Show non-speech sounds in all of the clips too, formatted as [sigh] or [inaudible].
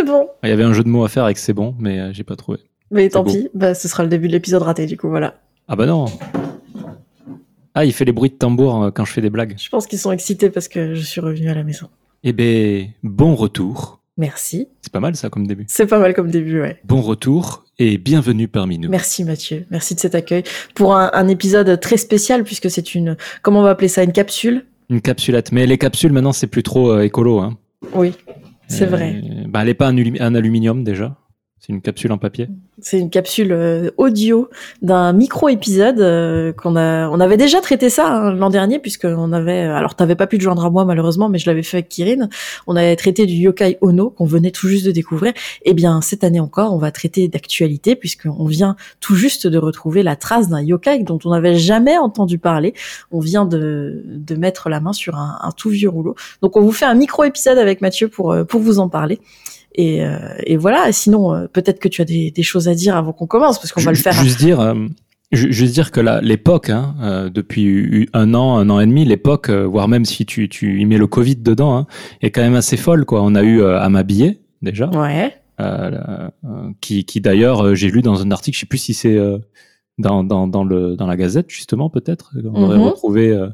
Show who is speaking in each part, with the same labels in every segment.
Speaker 1: c'est bon.
Speaker 2: Il y avait un jeu de mots à faire avec c'est bon, mais euh, j'ai pas trouvé.
Speaker 1: Mais tant
Speaker 2: beau.
Speaker 1: pis, bah, ce sera le début de l'épisode raté, du coup, voilà.
Speaker 2: Ah bah non. Ah, il fait les bruits de tambour euh, quand je fais des blagues.
Speaker 1: Je pense qu'ils sont excités parce que je suis revenue à la maison.
Speaker 2: Eh ben, bon retour.
Speaker 1: Merci.
Speaker 2: C'est pas mal ça comme début.
Speaker 1: C'est pas mal comme début, ouais.
Speaker 2: Bon retour et bienvenue parmi nous.
Speaker 1: Merci Mathieu, merci de cet accueil pour un, un épisode très spécial puisque c'est une, comment on va appeler ça, une capsule?
Speaker 2: Une capsulette. Mais les capsules maintenant c'est plus trop euh, écolo. Hein.
Speaker 1: Oui, c'est
Speaker 2: Euh,
Speaker 1: vrai.
Speaker 2: Bah, elle est pas en aluminium déjà. C'est une capsule en papier.
Speaker 1: C'est une capsule euh, audio d'un micro-épisode euh, qu'on a. On avait déjà traité ça hein, l'an dernier puisque on avait. Alors t'avais pas pu te joindre à moi malheureusement, mais je l'avais fait avec Kirin. On avait traité du yokai Ono qu'on venait tout juste de découvrir. Eh bien cette année encore, on va traiter d'actualité puisqu'on vient tout juste de retrouver la trace d'un yokai dont on n'avait jamais entendu parler. On vient de de mettre la main sur un, un tout vieux rouleau. Donc on vous fait un micro-épisode avec Mathieu pour euh, pour vous en parler. Et, euh, et voilà. Sinon, euh, peut-être que tu as des, des choses à dire avant qu'on commence, parce qu'on va le faire.
Speaker 2: Juste dire, euh, ju- juste dire que l'époque, hein, euh, depuis un an, un an et demi, l'époque, euh, voire même si tu, tu y mets le Covid dedans, hein, est quand même assez folle. Quoi. On a eu euh, à m'habiller déjà,
Speaker 1: Ouais.
Speaker 2: euh, qui, qui d'ailleurs, j'ai lu dans un article, je sais plus si c'est euh, dans, dans, dans, le, dans la Gazette justement, peut-être, on aurait
Speaker 1: Mhm.
Speaker 2: retrouvé euh,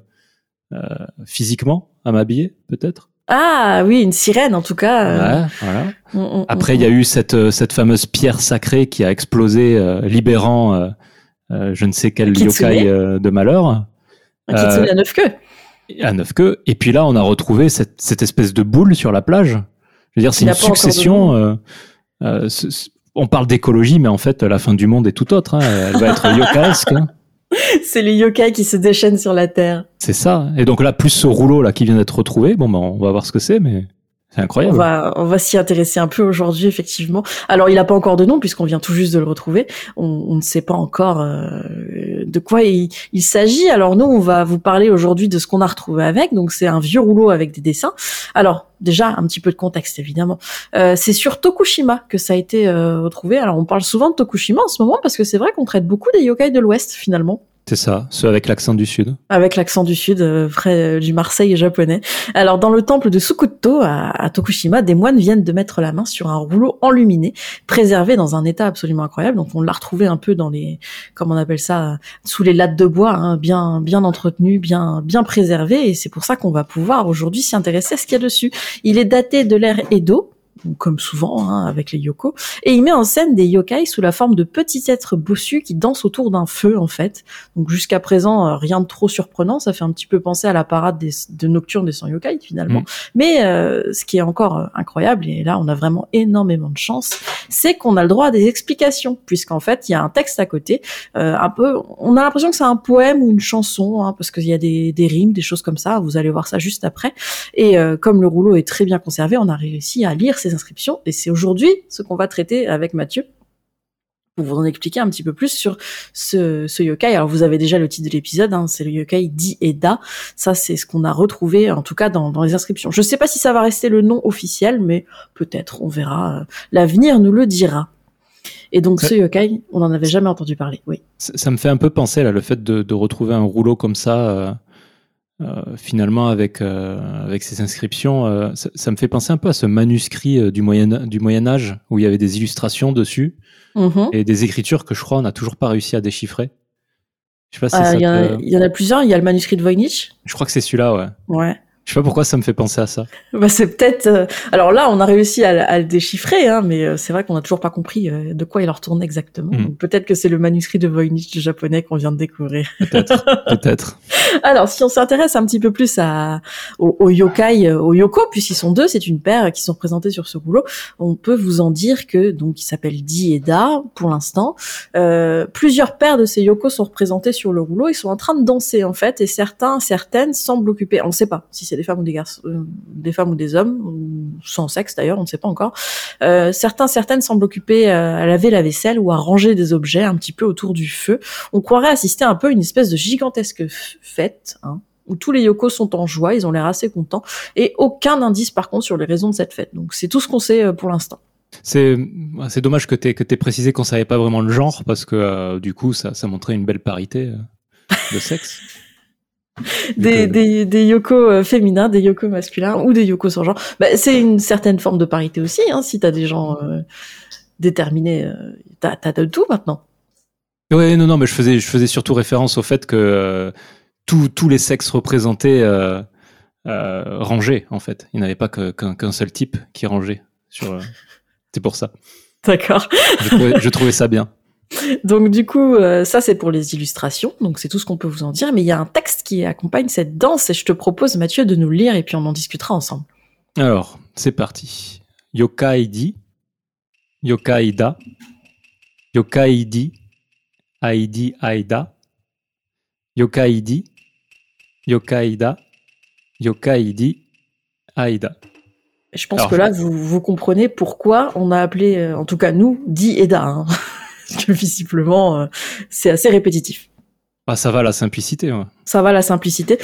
Speaker 2: euh, physiquement à m'habiller, peut-être.
Speaker 1: Ah oui, une sirène en tout cas. euh,
Speaker 2: Ouais, voilà. Après, il y a eu cette, euh, cette fameuse pierre sacrée qui a explosé, euh, libérant euh, je ne sais quel
Speaker 1: Kitsune.
Speaker 2: yokai de malheur
Speaker 1: un kitsune à neuf queues.
Speaker 2: à neuf queues. Et puis là, on a retrouvé cette, cette espèce de boule sur la plage. Je veux dire, c'est une succession. ce- ce- on parle d'écologie, mais en fait, la fin du monde est tout autre. hein. Elle va être [laughs] yokaesque. hein. [laughs]
Speaker 1: C'est les yokai qui se déchaînent sur la terre.
Speaker 2: C'est ça. Et donc là, plus ce rouleau là qui vient d'être retrouvé. Bon, ben, on va voir ce que c'est, mais c'est
Speaker 1: On
Speaker 2: incroyable.
Speaker 1: va, on va s'y intéresser un peu aujourd'hui, effectivement. Alors, il n'a pas encore de nom puisqu'on vient tout juste de le retrouver. On, on ne sait pas encore euh, de quoi il, il s'agit. Alors, nous, on va vous parler aujourd'hui de ce qu'on a retrouvé avec. Donc, c'est un vieux rouleau avec des dessins. Alors, déjà, un petit peu de contexte, évidemment. Euh, c'est sur Tokushima que ça a été euh, retrouvé. Alors, on parle souvent de Tokushima en ce moment parce que c'est vrai qu'on traite beaucoup des yokai de l'Ouest, finalement.
Speaker 2: C'est ça. Ceux avec l'accent du sud.
Speaker 1: avec l'accent du sud, euh, près euh, du Marseille japonais. Alors, dans le temple de Sukuto, à, Tokushima, des moines viennent de mettre la main sur un rouleau enluminé, préservé dans un état absolument incroyable. Donc, on l'a retrouvé un peu dans les, comment on appelle ça, sous les lattes de bois, hein, bien, bien entretenu, bien, bien préservé. Et c'est pour ça qu'on va pouvoir aujourd'hui s'y intéresser à ce qu'il y a dessus. Il est daté de l'ère Edo. Comme souvent hein, avec les yoko, et il met en scène des yokai sous la forme de petits êtres bossus qui dansent autour d'un feu en fait, donc jusqu'à présent, euh, rien de trop surprenant. Ça fait un petit peu penser à la parade des, de Nocturne des 100 yokai finalement.
Speaker 2: Mm.
Speaker 1: Mais euh, ce qui est encore euh, incroyable, et là on a vraiment énormément de chance, c'est qu'on a le droit à des explications, puisqu'en fait il y a un texte à côté, euh, un peu. On a l'impression que c'est un poème ou une chanson, hein, parce qu'il y a des, des rimes, des choses comme ça. Vous allez voir ça juste après. Et euh, comme le rouleau est très bien conservé, on a réussi à lire ces inscriptions. Et c'est aujourd'hui ce qu'on va traiter avec Mathieu pour vous en expliquer un petit peu plus sur ce, ce yokai. Alors vous avez déjà le titre de l'épisode, hein, c'est le yokai Di et Da. Ça c'est ce qu'on a retrouvé en tout cas dans, dans les inscriptions. Je sais pas si ça va rester le nom officiel, mais peut-être, on verra. Euh, L'avenir nous le dira. Et donc ce yokai, on n'en avait jamais entendu parler. Oui.
Speaker 2: Ça, ça me fait un peu penser là, le fait de, de retrouver un rouleau comme ça, euh, euh, finalement avec euh, avec ces inscriptions, euh, ça, ça me fait penser un peu à ce manuscrit euh, du moyen du Moyen Âge où il y avait des illustrations dessus
Speaker 1: Mhm.
Speaker 2: et des écritures que je crois on n'a toujours pas réussi à déchiffrer. Je sais pas si
Speaker 1: Ah,
Speaker 2: ça
Speaker 1: Il y, en a-
Speaker 2: te-
Speaker 1: il y en a plusieurs. Il y a le manuscrit de Voynich.
Speaker 2: Je crois que c'est celui-là, ouais.
Speaker 1: Ouais.
Speaker 2: Je sais pas pourquoi ça me fait penser à ça. [laughs]
Speaker 1: Bah, c'est peut-être. euh, Alors là, on a réussi à, à le déchiffrer, hein, mais euh, c'est vrai qu'on n'a toujours pas compris euh, de quoi il en retourne exactement.
Speaker 2: Mm.
Speaker 1: Donc, peut-être que c'est le manuscrit de Voynich du japonais qu'on vient de découvrir.
Speaker 2: Peut-être, [laughs] peut-être.
Speaker 1: Alors, si on s'intéresse un petit peu plus à, aux, aux yokai, euh, aux yoko, puisqu'ils sont deux, c'est une paire qui sont présentés sur ce rouleau, on peut vous en dire que, donc, il s'appelle Di et Da, pour l'instant. Euh, plusieurs paires de ces yoko sont représentés sur le rouleau, ils sont en train de danser, en fait, et certains, certaines semblent occuper, on ne sait pas si c'est des femmes ou des garçons, euh, des femmes ou des hommes, ou sans sexe d'ailleurs, on ne sait pas encore. Euh, certains, certaines semblent occupées euh, à laver la vaisselle ou à ranger des objets un petit peu autour du feu. On croirait assister un peu à une espèce de gigantesque fête, hein, où tous les yokos sont en joie, ils ont l'air assez contents, et aucun indice par contre sur les raisons de cette fête. Donc c'est tout ce qu'on sait pour l'instant.
Speaker 2: C'est dommage que tu que aies précisé qu'on savait pas vraiment le genre parce que euh, du coup ça, ça montrait une belle parité euh, de sexe. [laughs]
Speaker 1: des, des, des yoko euh, féminins, des yoko masculins ou des yoko sans genre. Bah, c'est une certaine forme de parité aussi. Hein, si t'as des gens euh, déterminés, euh, t'as as de tout maintenant.
Speaker 2: Ouais, non, non, mais je faisais, je faisais surtout référence au fait que euh, tous tous les sexes représentés euh, rangeaient en fait. Il n'y avait pas que- qu'un qu'un seul type qui rangeait. Sur, c'est pour ça. [laughs]
Speaker 1: D'accord.
Speaker 2: Je trouvais, je trouvais ça bien.
Speaker 1: Donc du coup, euh, ça c'est pour les illustrations. Donc c'est tout ce qu'on peut vous en dire. Mais il y a un texte qui accompagne cette danse et je te propose Mathieu de nous le lire et puis on en discutera ensemble.
Speaker 2: Alors, c'est parti. Yokaidi, Yokaida, Yokaidi, Aidi Aida, Yokaidi, Yokaida, Yokaidi, Aida.
Speaker 1: Je pense
Speaker 2: Alors,
Speaker 1: que là vous, vous comprenez pourquoi on a appelé, euh, en tout cas nous, Di Eda. Hein. Parce [laughs] que visiblement euh, c'est assez répétitif.
Speaker 2: Ah, ça va la simplicité. ouais.
Speaker 1: Ça va la simplicité.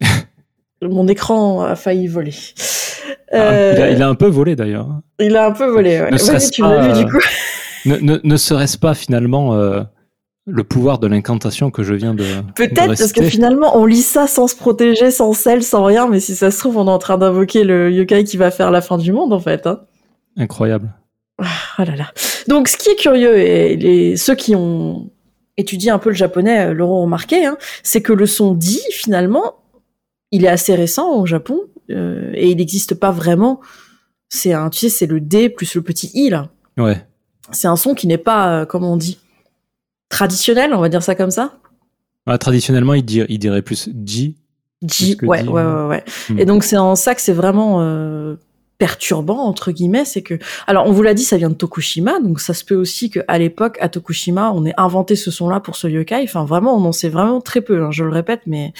Speaker 1: [laughs] Mon écran a failli voler.
Speaker 2: Ah,
Speaker 1: Euh,
Speaker 2: il, a, il a un peu volé d'ailleurs.
Speaker 1: il a un peu volé. Ouais.
Speaker 2: Ne serait-ce
Speaker 1: tu l'as
Speaker 2: pas,
Speaker 1: vu du
Speaker 2: euh,
Speaker 1: coup.
Speaker 2: Ne, ne, ne serait-ce pas finalement euh, le pouvoir de l'incantation que je viens de.
Speaker 1: Peut-être parce que finalement on lit ça sans se protéger, sans sel, sans rien, mais si ça se trouve on est en train d'invoquer le yokai qui va faire la fin du monde en fait. Hein.
Speaker 2: Incroyable.
Speaker 1: Ah là là. Donc ce qui est curieux et les, ceux qui ont étudié un peu le japonais euh, l'auront remarqué, hein, c'est que le son di finalement il est assez récent au Japon euh, et il n'existe pas vraiment. C'est un, tu sais, c'est le D plus le petit i là.
Speaker 2: Ouais.
Speaker 1: C'est un son qui n'est pas, euh, comment on dit, traditionnel, on va dire ça comme ça.
Speaker 2: Ah, traditionnellement, il, dir- il dirait plus Plus que
Speaker 1: ouais,
Speaker 2: di,
Speaker 1: ouais, ouais, ouais.
Speaker 2: Hmm.
Speaker 1: Et donc c'est en ça que c'est vraiment euh, perturbant entre guillemets, c'est que, alors on vous l'a dit, ça vient de Tokushima, donc ça se peut aussi que à l'époque à Tokushima, on ait inventé ce son-là pour ce yokai. Enfin vraiment, on en sait vraiment très peu. hein, je le répète, mais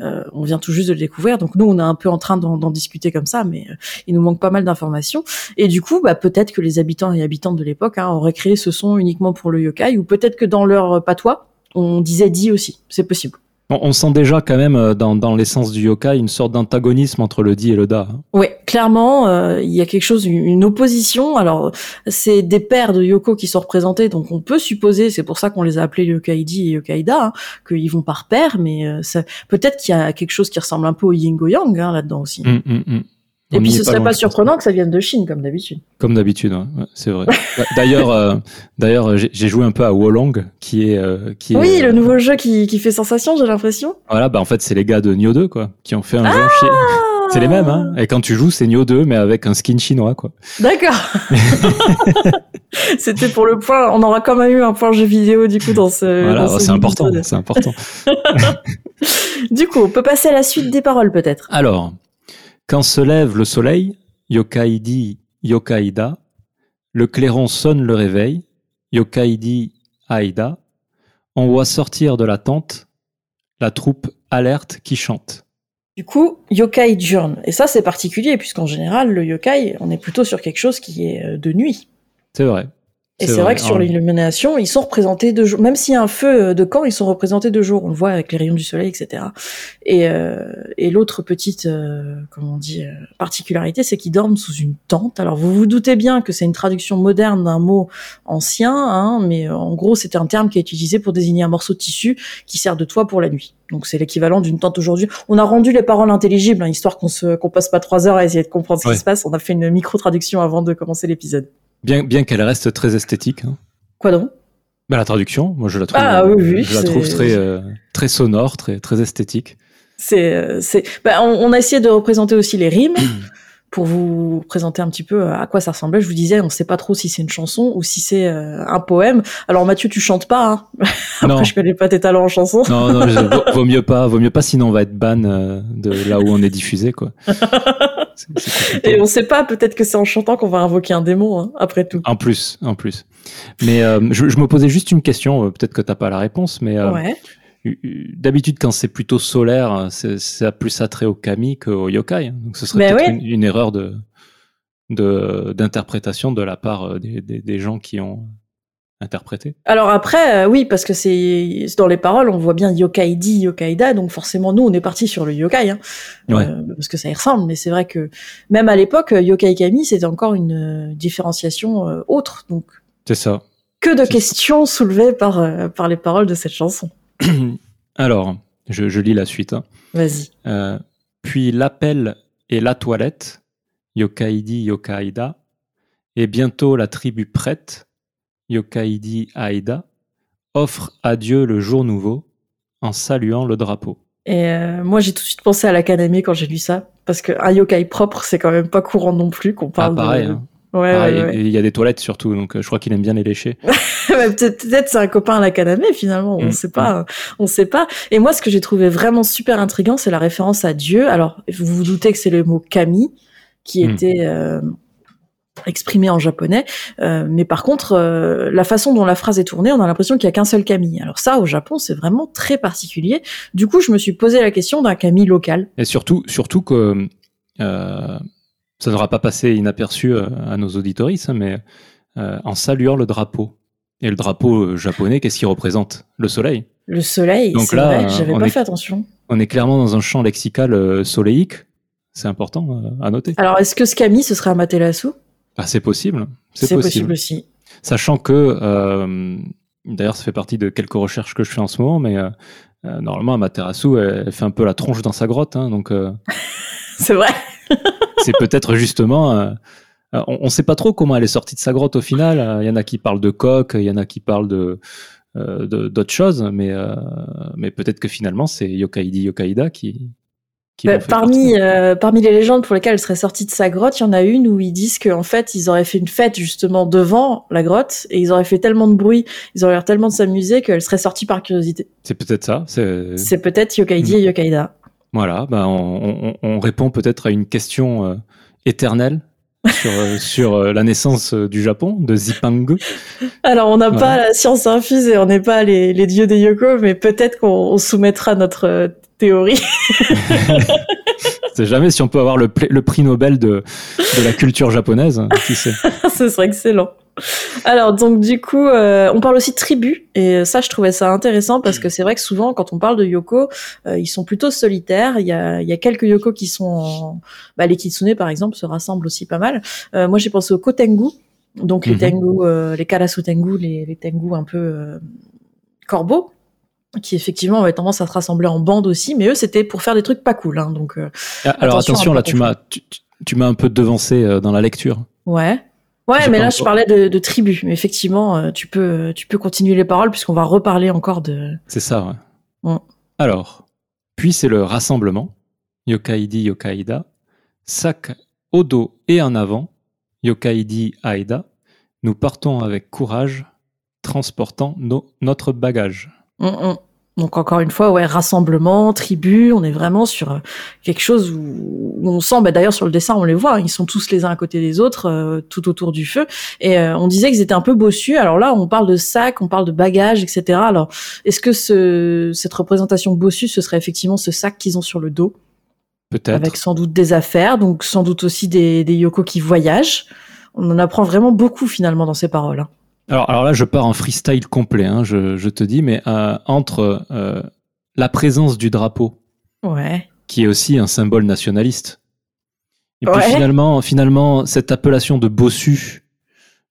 Speaker 1: euh, on vient tout juste de le découvrir, donc nous on est un peu en train d'en discuter comme ça, mais euh, il nous manque pas mal d'informations. Et du coup, bah peut-être que les habitants et habitantes de l'époque hein, auraient créé ce son uniquement pour le yokai, ou peut-être que dans leur patois, on disait dit aussi. C'est possible.
Speaker 2: On, on sent déjà quand même euh, dans, dans l'essence du yokai une sorte d'antagonisme entre le Di et le Da. hein.
Speaker 1: Oui, clairement, euh, il y a quelque chose, une opposition. Alors, c'est des paires de Yoko qui sont représentés, donc on peut supposer, c'est pour ça qu'on les a appelés Yokaidi et Yokaida, hein, qu'ils vont par paire, mais euh, peut-être qu'il y a quelque chose qui ressemble un peu au Yin Go Yang hein, là-dedans aussi.
Speaker 2: Hum, hum, hum.
Speaker 1: Et puis ce serait pas surprenant que ça vienne de Chine, comme d'habitude.
Speaker 2: Comme d'habitude, ouais. Ouais, c'est vrai. D'ailleurs, euh, d'ailleurs, j'ai j'ai joué un peu à Wolong, qui est, euh, qui est,
Speaker 1: Oui,
Speaker 2: euh,
Speaker 1: le nouveau jeu qui, qui fait sensation, j'ai l'impression.
Speaker 2: Voilà, bah en fait, c'est les gars de Nioh 2, quoi, qui ont fait un jeu. chez- C'est les mêmes, hein. Et quand tu joues, c'est Nioh 2, mais avec un skin chinois, quoi.
Speaker 1: D'accord. [laughs] C'était pour le point. On aura quand même eu un point jeu vidéo du coup dans ce.
Speaker 2: Voilà,
Speaker 1: ce
Speaker 2: c'est important, c'est important. [laughs]
Speaker 1: Du coup, on peut passer à la suite des paroles peut-être.
Speaker 2: Alors, quand se lève le soleil, Yokaidi, Yokaida, le clairon sonne le réveil, Yokaidi, Aida, on voit sortir de la tente la troupe alerte qui chante.
Speaker 1: Du coup, yokai diurne. Et ça, c'est particulier, puisqu'en général, le yokai, on est plutôt sur quelque chose qui est euh, de nuit.
Speaker 2: C'est vrai.
Speaker 1: Et c'est vrai. que sur
Speaker 2: Ah,
Speaker 1: l'illumination, ils sont représentés de jour. Même s'il y a un feu euh, de camp, ils sont représentés de jour. On le voit avec les rayons du soleil, etc. Et, euh, et l'autre petite, euh, comment on dit, euh, particularité, c'est qu'ils dorment sous une tente. Alors vous vous doutez bien que c'est une traduction moderne d'un mot ancien, hein, mais euh, en gros, c'était un terme qui est utilisé pour désigner un morceau de tissu qui sert de toit pour la nuit. Donc c'est l'équivalent d'une tente aujourd'hui. On a rendu les paroles intelligibles, hein, histoire qu'on se qu'on passe pas trois heures à essayer de comprendre ce
Speaker 2: Ouais.
Speaker 1: qui se passe. On a fait une micro traduction avant de commencer l'épisode.
Speaker 2: Bien, bien qu'elle reste très esthétique. hein.
Speaker 1: Quoi donc?
Speaker 2: Bah, la traduction, moi je la trouve,
Speaker 1: Ah, oui, oui,
Speaker 2: je la trouve très, euh, très sonore, très, très esthétique.
Speaker 1: C'est, euh, c'est, bah, on, on a essayé de représenter aussi les rimes [clears throat] pour vous présenter un petit peu euh, à quoi ça ressemblait. Je vous disais, on sait pas trop si c'est une chanson ou si c'est euh, un poème. Alors Mathieu, tu chantes pas. Hein [laughs] Après,
Speaker 2: Non.
Speaker 1: je connais pas tes talents en chanson.
Speaker 2: Non, non, je- [laughs] vaut, mieux pas, vaut mieux pas, sinon on va être ban euh, de là où on est diffusé, quoi. [laughs]
Speaker 1: Et on sait pas, peut-être que c'est en chantant qu'on va invoquer un démon, hein, après tout.
Speaker 2: En plus, en plus. Mais euh, je, je me posais juste une question, peut-être que t'as pas la réponse, mais euh,
Speaker 1: ouais.
Speaker 2: D'habitude quand c'est plutôt solaire, c'est ça a plus attrait au kami qu'au yokai. hein. Donc ce serait
Speaker 1: Mais
Speaker 2: peut-être
Speaker 1: oui.
Speaker 2: une, une erreur de de- d'interprétation de, la part euh, des, des- des gens qui ont interprété.
Speaker 1: Alors après, euh, oui, parce que c'est dans les paroles, on voit bien yokaidi, yokaida, donc forcément nous, on est parti sur le yokai, hein,
Speaker 2: Ouais.
Speaker 1: euh, parce que ça y ressemble. Mais c'est vrai que même à l'époque, yokai kami, c'était encore une différenciation euh, autre. Donc
Speaker 2: C'est ça.
Speaker 1: que de questions soulevées par, par les paroles de cette chanson. [clears throat]
Speaker 2: Alors, Je, je lis la suite. hein.
Speaker 1: Vas-y.
Speaker 2: Euh, puis l'appel et la toilette, Yokaidi Yokaida, et bientôt la tribu prête, Yokaidi Aida, offre à Dieu le jour nouveau en saluant le drapeau.
Speaker 1: Et euh, moi, j'ai tout de suite pensé à l'académie quand j'ai lu ça, parce que un yokai propre, c'est quand même pas courant non plus qu'on
Speaker 2: Ah,
Speaker 1: parle.
Speaker 2: pareil,
Speaker 1: de...
Speaker 2: hein.
Speaker 1: Ouais,
Speaker 2: Pareil,
Speaker 1: ouais, ouais.
Speaker 2: et Il y a des toilettes surtout, donc euh, je crois qu'il aime bien les lécher.
Speaker 1: Ouais, [laughs] peut-être peut-être c'est un copain à l'académie finalement, on
Speaker 2: Mm,
Speaker 1: sait pas, on sait pas. Et moi, ce que j'ai trouvé vraiment super intriguant, c'est la référence à Dieu. Alors, vous vous doutez que c'est le mot kami qui
Speaker 2: Mm.
Speaker 1: était euh, exprimé en japonais, Euh, mais par contre, euh, la façon dont la phrase est tournée, on a l'impression qu'il y a qu'un seul kami. Alors ça, au Japon, c'est vraiment très particulier. Du coup, je me suis posé la question d'un kami local.
Speaker 2: Et surtout, surtout que euh, ça ne sera pas passé inaperçu euh, à nos auditoristes, mais euh, en saluant le drapeau. Et le drapeau euh, japonais, qu'est-ce qu'il représente? Le soleil.
Speaker 1: Le soleil,
Speaker 2: Donc
Speaker 1: c'est
Speaker 2: là,
Speaker 1: vrai, j'avais pas
Speaker 2: est-
Speaker 1: fait attention.
Speaker 2: On est clairement dans un champ lexical soléique. C'est important à noter.
Speaker 1: Alors, est-ce que ce kami, ce serait Amaterasu
Speaker 2: Ah, c'est possible. C'est possible.
Speaker 1: possible aussi.
Speaker 2: Sachant que, euh, d'ailleurs, ça fait partie de quelques recherches que je fais en ce moment, mais euh, normalement, Amaterasu, elle, elle fait un peu la tronche dans sa grotte. hein, donc, euh, [laughs]
Speaker 1: C'est vrai. [laughs]
Speaker 2: c'est peut-être justement. euh, euh, on ne sait pas trop comment elle est sortie de sa grotte au final. Euh, Il y en a qui parlent de coque, il y en a qui parlent de euh, d'autres choses, mais mais peut-être que finalement c'est Yokaidi Yokaida qui
Speaker 1: Bah, parmi, euh, parmi les légendes pour lesquelles elle serait sortie de sa grotte, il y en a une où ils disent qu'en fait, ils auraient fait une fête justement devant la grotte et ils auraient fait tellement de bruit, ils auraient l'air tellement de s'amuser qu'elle serait sortie par curiosité.
Speaker 2: c'est peut-être ça.
Speaker 1: C'est peut-être Yokaidi et Yokaida.
Speaker 2: Voilà. Ben on, on- on répond peut-être à une question euh, éternelle sur euh, [laughs] sur euh, la naissance du Japon de Zipangu.
Speaker 1: Alors, on n'a
Speaker 2: Voilà.
Speaker 1: pas la science infuse et on n'est pas les, les dieux des Yoko, mais peut-être qu'on on soumettra notre théorie. [laughs] [laughs]
Speaker 2: C'est jamais si on peut avoir le, prix Nobel de de la culture japonaise. Qui sait [laughs]
Speaker 1: Ce serait excellent. Alors donc du coup, euh, on parle aussi de tribu et ça je trouvais ça intéressant parce que c'est vrai que souvent quand on parle de yoko, euh, ils sont plutôt solitaires. Il y a, il y a quelques yoko qui sont, en... bah, les kitsune par exemple se rassemblent aussi pas mal. Euh, moi j'ai pensé au kotengu, donc les
Speaker 2: Mhm.
Speaker 1: tengu, les karasu tengu, les, les tengu un peu corbeaux qui effectivement avaient tendance à se rassembler en bande aussi, mais eux c'était pour faire des trucs pas cool. Hein, donc euh,
Speaker 2: Ah, Alors
Speaker 1: Attention
Speaker 2: là tu m'as tu, m'as un peu devancé euh, dans la lecture.
Speaker 1: Ouais. Ouais, mais là, je parlais de, de tribu. Mais effectivement, euh, tu peux, tu peux continuer les paroles puisqu'on va reparler encore de.
Speaker 2: C'est ça, ouais. Alors, puis c'est le rassemblement, Yokaidi Yokaida, sac au dos et en avant, Yokaidi Aida, nous partons avec courage, transportant nos- notre bagage.
Speaker 1: Hum. Donc encore une fois, ouais, rassemblement, tribu. On est vraiment sur euh, quelque chose où, où on sent. Bah, D'ailleurs, sur le dessin, on les voit. hein, ils sont tous les uns à côté des autres, euh, tout autour du feu. Et euh, on disait qu'ils étaient un peu bossus. Alors là, on parle de sac, on parle de bagages, etc. Alors, est-ce que ce, cette représentation bossu, ce serait effectivement ce sac qu'ils ont sur le dos,
Speaker 2: Peut-être.
Speaker 1: avec sans doute des affaires, donc sans doute aussi des, des yoko qui voyagent. On en apprend vraiment beaucoup finalement dans ces paroles. hein.
Speaker 2: Alors, alors là, je pars en freestyle complet, hein, je, je te dis, mais euh, entre euh, la présence du drapeau,
Speaker 1: Ouais.
Speaker 2: qui est aussi un symbole nationaliste. Et puis finalement, finalement, cette appellation de bossu,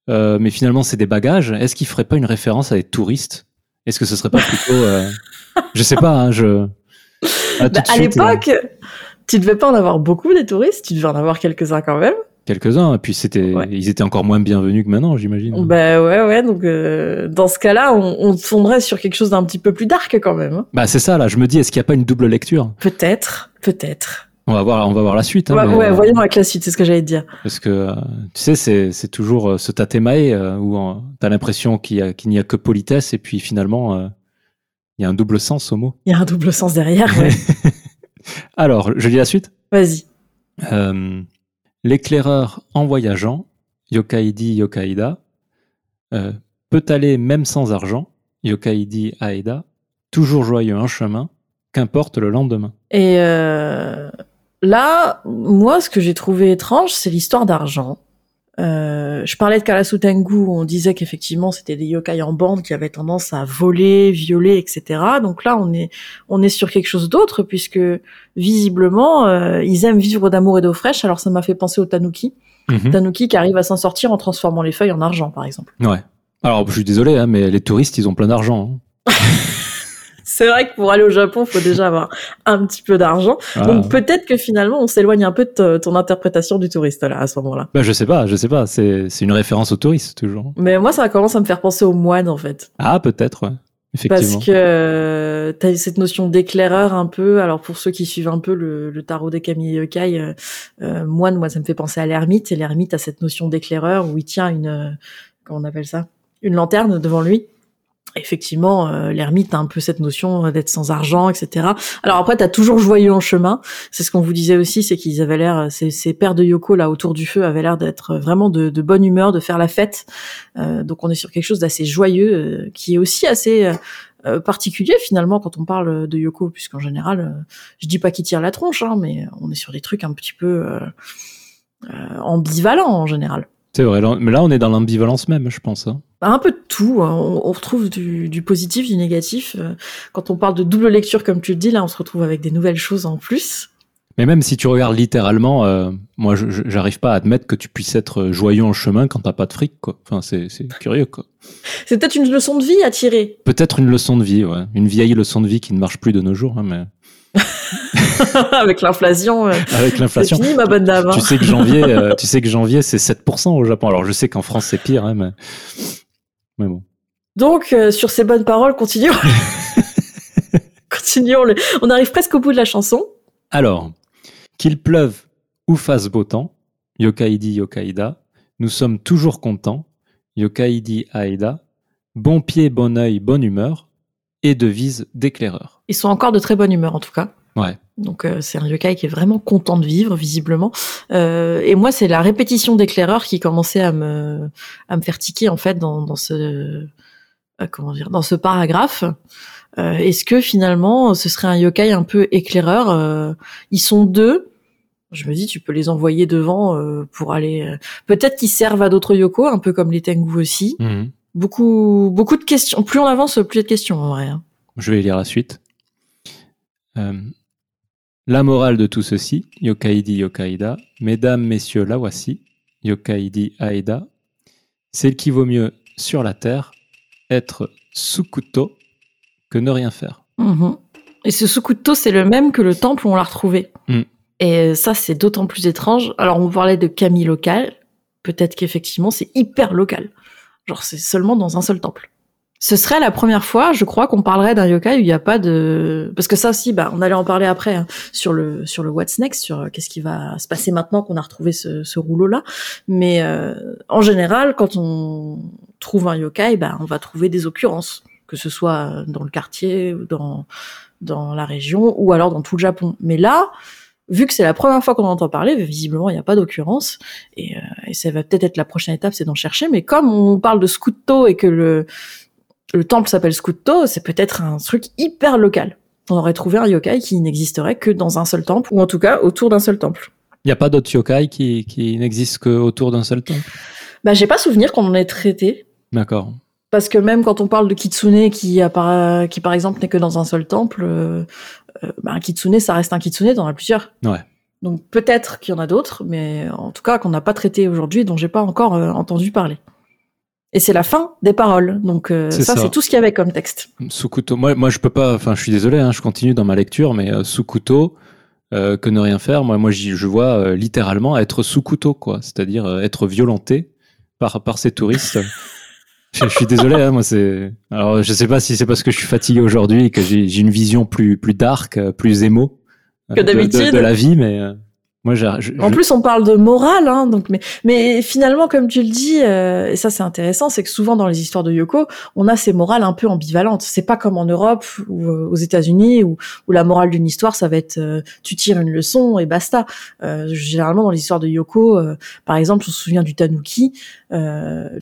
Speaker 2: euh, mais finalement c'est des bagages. Est-ce qu'il ferait pas une référence à des touristes? Est-ce que ce serait pas plutôt, [laughs] je sais pas, hein, je. Tout
Speaker 1: Bah, à
Speaker 2: euh,
Speaker 1: l'époque, tu devais pas en avoir beaucoup des touristes, tu devais en avoir quelques-uns quand même.
Speaker 2: Quelques-uns, et puis c'était,
Speaker 1: Ouais.
Speaker 2: ils étaient encore moins bienvenus que maintenant, j'imagine.
Speaker 1: Bah ouais, ouais, donc euh, dans ce cas-là, on, on tournerait sur quelque chose d'un petit peu plus dark quand même. hein.
Speaker 2: Bah c'est ça là. Je me dis, est-ce qu'il n'y a pas une double lecture?
Speaker 1: Peut-être, peut-être.
Speaker 2: On va voir, on va voir la suite. hein,
Speaker 1: ouais,
Speaker 2: mais,
Speaker 1: ouais,
Speaker 2: euh,
Speaker 1: voyons avec la suite, c'est ce que j'allais te dire.
Speaker 2: Parce que, euh, tu sais, c'est, c'est toujours ce tatemae où t'as l'impression qu'il, y a, qu'il n'y a que politesse et puis finalement, euh, il y a un double sens au mot.
Speaker 1: Il y a un double sens derrière. ouais. [laughs]
Speaker 2: Alors, je lis la suite?
Speaker 1: Vas-y.
Speaker 2: Euh, l'éclaireur en voyageant, Yokaidi Yokaida, euh, peut aller même sans argent, Yokaidi Aida, toujours joyeux en chemin, qu'importe le lendemain.
Speaker 1: Et euh, là, moi, ce que j'ai trouvé étrange, c'est l'histoire d'argent. Euh, je parlais de Karasutengu, on disait qu'effectivement c'était des yokai en bande qui avaient tendance à voler, violer, etc. Donc là, on est on est sur quelque chose d'autre puisque visiblement euh, ils aiment vivre d'amour et d'eau fraîche. Alors ça m'a fait penser au tanuki,
Speaker 2: Mhm.
Speaker 1: tanuki qui arrive à s'en sortir en transformant les feuilles en argent, par exemple.
Speaker 2: Ouais. Alors, je suis désolé, hein, mais les touristes, ils ont plein d'argent. hein. [laughs]
Speaker 1: c'est vrai que pour aller au Japon, faut déjà avoir un petit peu d'argent.
Speaker 2: Ah.
Speaker 1: Donc peut-être que finalement, on s'éloigne un peu de ton interprétation du touriste là à ce moment-là.
Speaker 2: Bah, je sais pas, je sais pas. C'est c'est une référence au tourisme toujours.
Speaker 1: Mais moi, ça commence à me faire penser aux moines en fait.
Speaker 2: Ah, peut-être, ouais. Effectivement.
Speaker 1: Parce que euh, t'as cette notion d'éclaireur un peu. Alors pour ceux qui suivent un peu le, le tarot des Kami Yokai, euh, euh, moine, moi ça me fait penser à l'ermite. Et l'ermite a cette notion d'éclaireur où il tient une, euh, comment on appelle ça, une lanterne devant lui. Effectivement, euh, l'ermite a un peu cette notion d'être sans argent, etc. Alors après, t'as toujours joyeux en chemin. C'est ce qu'on vous disait aussi, c'est qu'ils avaient l'air, ces, ces paires de Yoko là autour du feu avaient l'air d'être vraiment de, de bonne humeur, de faire la fête. Euh, donc on est sur quelque chose d'assez joyeux, euh, qui est aussi assez euh, euh, particulier finalement quand on parle de Yoko, puisqu'en général, euh, je dis pas qu'il tire la tronche, hein, mais on est sur des trucs un petit peu euh, euh, ambivalents en général.
Speaker 2: C'est vrai. Mais là, on est dans l'ambivalence même, je pense. hein.
Speaker 1: Un peu de tout, hein. on, on retrouve du, du positif, du négatif. Euh, Quand on parle de double lecture, comme tu le dis, là, on se retrouve avec des nouvelles choses en plus.
Speaker 2: Mais même si tu regardes littéralement, euh, moi, j'arrive pas à admettre que tu puisses être joyeux en chemin quand t'as pas de fric, quoi. Enfin, c'est c'est curieux, quoi.
Speaker 1: C'est peut-être une leçon de vie à tirer.
Speaker 2: Peut-être une leçon de vie, ouais. Une vieille leçon de vie qui ne marche plus de nos jours, hein, mais [laughs]
Speaker 1: avec l'inflation. euh,
Speaker 2: avec
Speaker 1: C'est
Speaker 2: l'inflation.
Speaker 1: fini, ma bonne dame. hein.
Speaker 2: Tu sais que janvier, euh, [laughs] tu sais que janvier, c'est 7% au Japon. Alors, je sais qu'en France, c'est pire, hein, mais... mais bon.
Speaker 1: Donc, euh, sur ces bonnes paroles, continuons. [laughs] continuons. le- On arrive presque au bout de la chanson.
Speaker 2: Alors, qu'il pleuve ou fasse beau temps, Yokaidi Yokaida, nous sommes toujours contents, Yokaidi Aida, bon pied, bon œil, bonne humeur, et devise d'éclaireur.
Speaker 1: Ils sont encore de très bonne humeur, en tout cas.
Speaker 2: Ouais.
Speaker 1: Donc euh, c'est un yokai qui est vraiment content de vivre visiblement. Euh, et moi c'est la répétition d'éclaireur qui commençait à me à me faire tiquer en fait dans, dans ce euh, comment dire dans ce paragraphe. Euh, Est-ce que finalement ce serait un yokai un peu éclaireur? Euh, Ils sont deux. Je me dis tu peux les envoyer devant euh, pour aller. euh, Peut-être qu'ils servent à d'autres yokos un peu comme les Tengu aussi. Beaucoup beaucoup de questions. Plus on avance plus il y a de questions en vrai. hein.
Speaker 2: Je vais lire la suite. La morale de tout ceci, Yokaidi Yokaida, mesdames, messieurs, la voici, Yokaidi Aida, c'est qu'il vaut mieux sur la terre être sous couteau que ne rien faire.
Speaker 1: Mhm. Et ce Sukuto, c'est le même que le temple où on l'a retrouvé.
Speaker 2: Mm.
Speaker 1: Et ça, c'est d'autant plus étrange. Alors, on parlait de Kami local. Peut-être qu'effectivement, c'est hyper local. Genre, c'est seulement dans un seul temple. Ce serait la première fois, je crois, qu'on parlerait d'un yokai où il n'y a pas de... Parce que ça aussi, bah, on allait en parler après hein, sur le sur le What's Next, sur euh, qu'est-ce qui va se passer maintenant qu'on a retrouvé ce, ce rouleau-là. Mais euh, en général, quand on trouve un yokai, bah, on va trouver des occurrences, que ce soit dans le quartier, dans dans la région, ou alors dans tout le Japon. Mais là, vu que c'est la première fois qu'on entend parler, visiblement il n'y a pas d'occurrence, et, euh, et ça va peut-être être la prochaine étape, c'est d'en chercher. Mais comme on parle de Scuto et que le le temple s'appelle Scuto, c'est peut-être un truc hyper local. On aurait trouvé un yokai qui n'existerait que dans un seul temple, ou en tout cas autour d'un seul temple.
Speaker 2: Il n'y a pas d'autres yokai qui, qui n'existent qu'autour d'un seul temple?
Speaker 1: Bah, j'ai pas souvenir qu'on en ait traité.
Speaker 2: D'accord.
Speaker 1: Parce que même quand on parle de kitsune qui, appara- qui par exemple n'est que dans un seul temple, euh, euh, bah, un kitsune ça reste un kitsune, t'en as plusieurs.
Speaker 2: Ouais.
Speaker 1: Donc peut-être qu'il y en a d'autres, mais en tout cas qu'on n'a pas traité aujourd'hui, dont j'ai pas encore euh, entendu parler. Et c'est la fin des paroles, donc euh, ça,
Speaker 2: ça.
Speaker 1: c'est tout ce qu'il y avait comme texte.
Speaker 2: Sous couteau. Moi, moi, je peux pas. Enfin, je suis désolé. Hein, je continue dans ma lecture, mais euh, sous couteau, euh, que ne rien faire. Moi, moi, je vois euh, littéralement être sous couteau, quoi. C'est-à-dire euh, être violenté par par ces touristes. [laughs] je, je suis désolé. Hein, moi, c'est. Alors, je sais pas si c'est parce que je suis fatigué aujourd'hui et que j'ai une vision plus plus dark, euh, plus émo
Speaker 1: Que
Speaker 2: de- de-
Speaker 1: d'habitude.
Speaker 2: de, la vie, mais euh, moi, j'ai. je-
Speaker 1: En plus, on parle de morale, hein, donc mais mais finalement, comme tu le dis, euh, et ça c'est intéressant, c'est que souvent dans les histoires de Yoko, on a ces morales un peu ambivalentes. C'est pas comme en Europe ou euh, aux États-Unis où, où la morale d'une histoire ça va être euh, tu tires une leçon et basta. Généralement dans les histoires de Yoko, par exemple, on se souvient du Tanuki,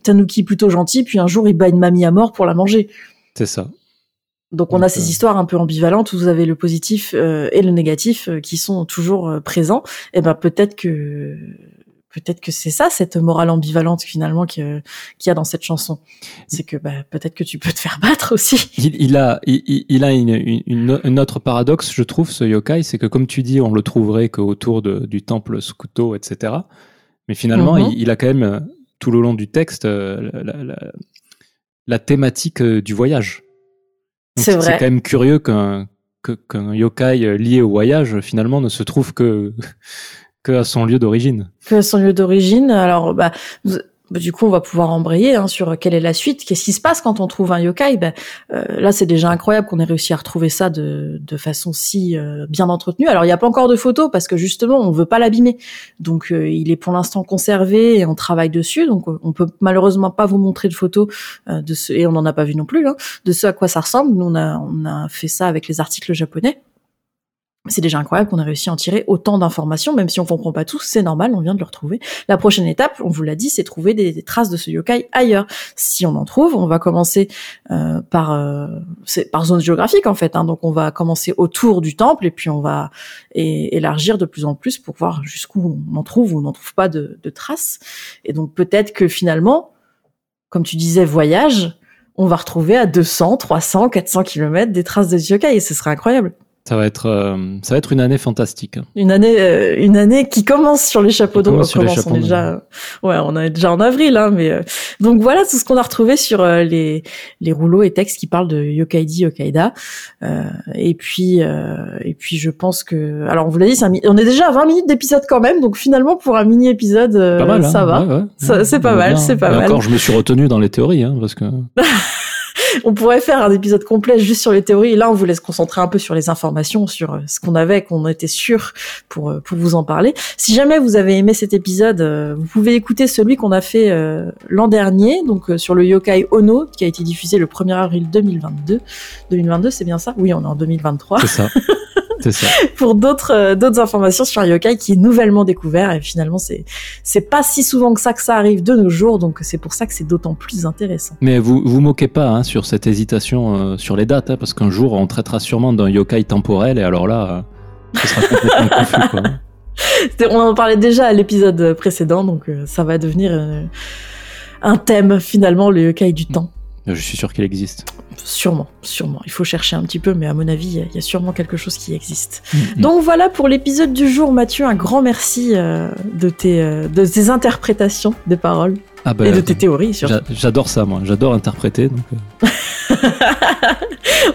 Speaker 1: Tanuki plutôt gentil, puis un jour il bat une mamie à mort pour la manger.
Speaker 2: C'est ça.
Speaker 1: Donc on a ces
Speaker 2: euh,
Speaker 1: histoires un peu ambivalentes où vous avez le positif euh, et le négatif euh, qui sont toujours euh, présents. Et ben peut-être que peut-être que c'est ça cette morale ambivalente finalement qu'il y a dans cette chanson. C'est que bah, peut-être que tu peux te faire battre aussi.
Speaker 2: Il, il a, il, a une, une, une- un autre paradoxe, je trouve, ce yokai, c'est que comme tu dis, on le trouverait qu'autour du temple Sukuto, etc. Mais finalement,
Speaker 1: Mhm.
Speaker 2: il, il a quand même, tout le long du texte, la, la- la- la thématique du voyage.
Speaker 1: C'est vrai.
Speaker 2: C'est quand même curieux qu'un yokai lié au voyage finalement ne se trouve que [laughs] que à son lieu d'origine.
Speaker 1: que son lieu d'origine. Alors, bah, bah, du coup, on va pouvoir embrayer hein, sur quelle est la suite. Qu'est-ce qui se passe quand on trouve un yokai bah, euh, Là, c'est déjà incroyable qu'on ait réussi à retrouver ça de, de façon si euh, bien entretenue. Alors, il n'y a pas encore de photos parce que justement, on veut pas l'abîmer. Donc, euh, il est pour l'instant conservé et on travaille dessus. Donc, euh, on peut malheureusement pas vous montrer de photos euh, de ce et on n'en a pas vu non plus hein, de ce à quoi ça ressemble. Nous, on a, on a fait ça avec les articles japonais. C'est déjà incroyable qu'on ait réussi à en tirer autant d'informations, même si on comprend pas tout, c'est normal, on vient de le retrouver. La prochaine étape, on vous l'a dit, c'est trouver des, traces de ce yokai ailleurs. Si on en trouve, on va commencer euh, par euh, par zone géographique en fait. Hein, donc on va commencer autour du temple et puis on va élargir de plus en plus pour voir jusqu'où on en trouve ou on n'en trouve pas de traces. Et donc peut-être que finalement, comme tu disais, voyage, on va retrouver à 200, 300, 400 kilomètres des traces de ce yokai et ce serait incroyable.
Speaker 2: Ça va être euh, ça va être une année fantastique. hein.
Speaker 1: Une année, euh, une année qui commence sur les chapeaux d'eau.
Speaker 2: commence
Speaker 1: On commence, on est déjà, ouais, on est déjà en avril, hein, mais euh, donc voilà tout ce qu'on a retrouvé sur euh, les les rouleaux et textes qui parlent de Yokaidi, Yokaida. Euh, et puis euh, et puis je pense que, alors on vous l'a dit, c'est un on est déjà à 20 minutes d'épisode quand même, donc finalement pour un mini épisode,
Speaker 2: Pas mal, hein.
Speaker 1: ça va.
Speaker 2: Ouais, ouais.
Speaker 1: Ça- c'est pas
Speaker 2: est
Speaker 1: mal, c'est pas
Speaker 2: Et
Speaker 1: mal.
Speaker 2: Encore, je me suis retenu dans les théories, hein, parce que [laughs] [laughs]
Speaker 1: On pourrait faire un épisode complet juste sur les théories. Et là, on vous laisse concentrer un peu sur les informations, sur euh, ce qu'on avait, qu'on était sûr pour euh, pour vous en parler. Si jamais vous avez aimé cet épisode, euh, vous pouvez écouter celui qu'on a fait euh, l'an dernier, donc euh, sur le yokai Ono, qui a été diffusé le 1er avril 2022. 2022, c'est bien ça? Oui, on est en 2023.
Speaker 2: c'est ça. [laughs] ça. [laughs]
Speaker 1: pour d'autres euh, d'autres informations sur un yokai qui est nouvellement découvert. Et finalement, c'est c'est pas si souvent que ça que ça arrive de nos jours, donc c'est pour ça que c'est d'autant plus intéressant.
Speaker 2: Mais vous vous moquez pas hein, sur cette hésitation euh, sur les dates, hein, parce qu'un jour on traitera sûrement d'un yokai temporel, et alors là, euh, ce sera complètement [laughs] confus. Quoi.
Speaker 1: On en parlait déjà à l'épisode précédent, donc euh, ça va devenir un thème finalement, le yokai du temps.
Speaker 2: Je suis sûr qu'il existe.
Speaker 1: Sûrement, sûrement. Il faut chercher un petit peu, mais à mon avis, il y a- sûrement quelque chose qui existe.
Speaker 2: Mm.
Speaker 1: Donc voilà pour l'épisode du jour, Mathieu. Un grand merci euh, de, tes, euh, de tes interprétations des paroles
Speaker 2: Ah ben,
Speaker 1: et de tes théories surtout.
Speaker 2: J'adore ça, moi. J'adore interpréter. Donc, euh, [laughs]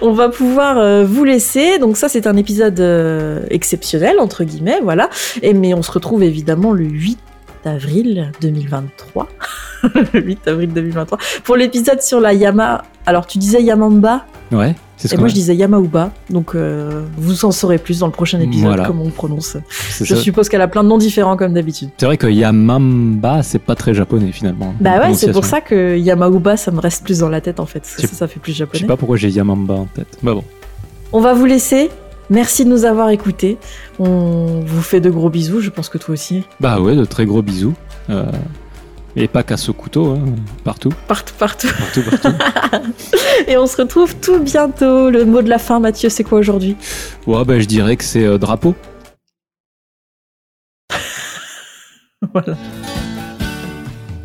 Speaker 1: On va pouvoir euh, vous laisser. Donc ça, c'est un épisode euh, exceptionnel entre guillemets, voilà. Et mais on se retrouve évidemment le 8 avril 2023. [laughs] le 8 avril 2023 pour l'épisode sur la Yama. Alors tu disais Yamamba
Speaker 2: ouais, c'est ce
Speaker 1: et moi je disais Yamauba. Donc euh, vous en saurez plus dans le prochain épisode
Speaker 2: Voilà.
Speaker 1: comment on prononce. Je
Speaker 2: ça.
Speaker 1: suppose qu'elle a plein de noms différents comme d'habitude.
Speaker 2: C'est vrai que Yamamba, c'est pas très japonais finalement.
Speaker 1: Bah ouais, c'est pour ça que Yamauba, ça me reste
Speaker 2: Bah.
Speaker 1: Merci de nous avoir écoutés. On vous fait de gros bisous. Je pense que toi aussi.
Speaker 2: Bah ouais, de très gros bisous. Euh, et pas qu'à ce couteau, hein, partout,
Speaker 1: Partout, partout.
Speaker 2: partout, partout. [laughs]
Speaker 1: Et on se retrouve tout bientôt. Le mot de la fin, Mathieu, c'est quoi aujourd'hui?
Speaker 2: Ouais, bah je dirais que c'est euh, drapeau. [laughs]
Speaker 1: Voilà.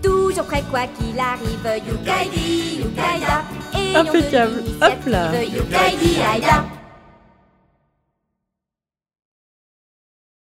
Speaker 3: Toujours prêt quoi qu'il arrive, Yukaidi, Yukaida.
Speaker 1: Impeccable. Hop là.
Speaker 3: Yukaidi, Aida.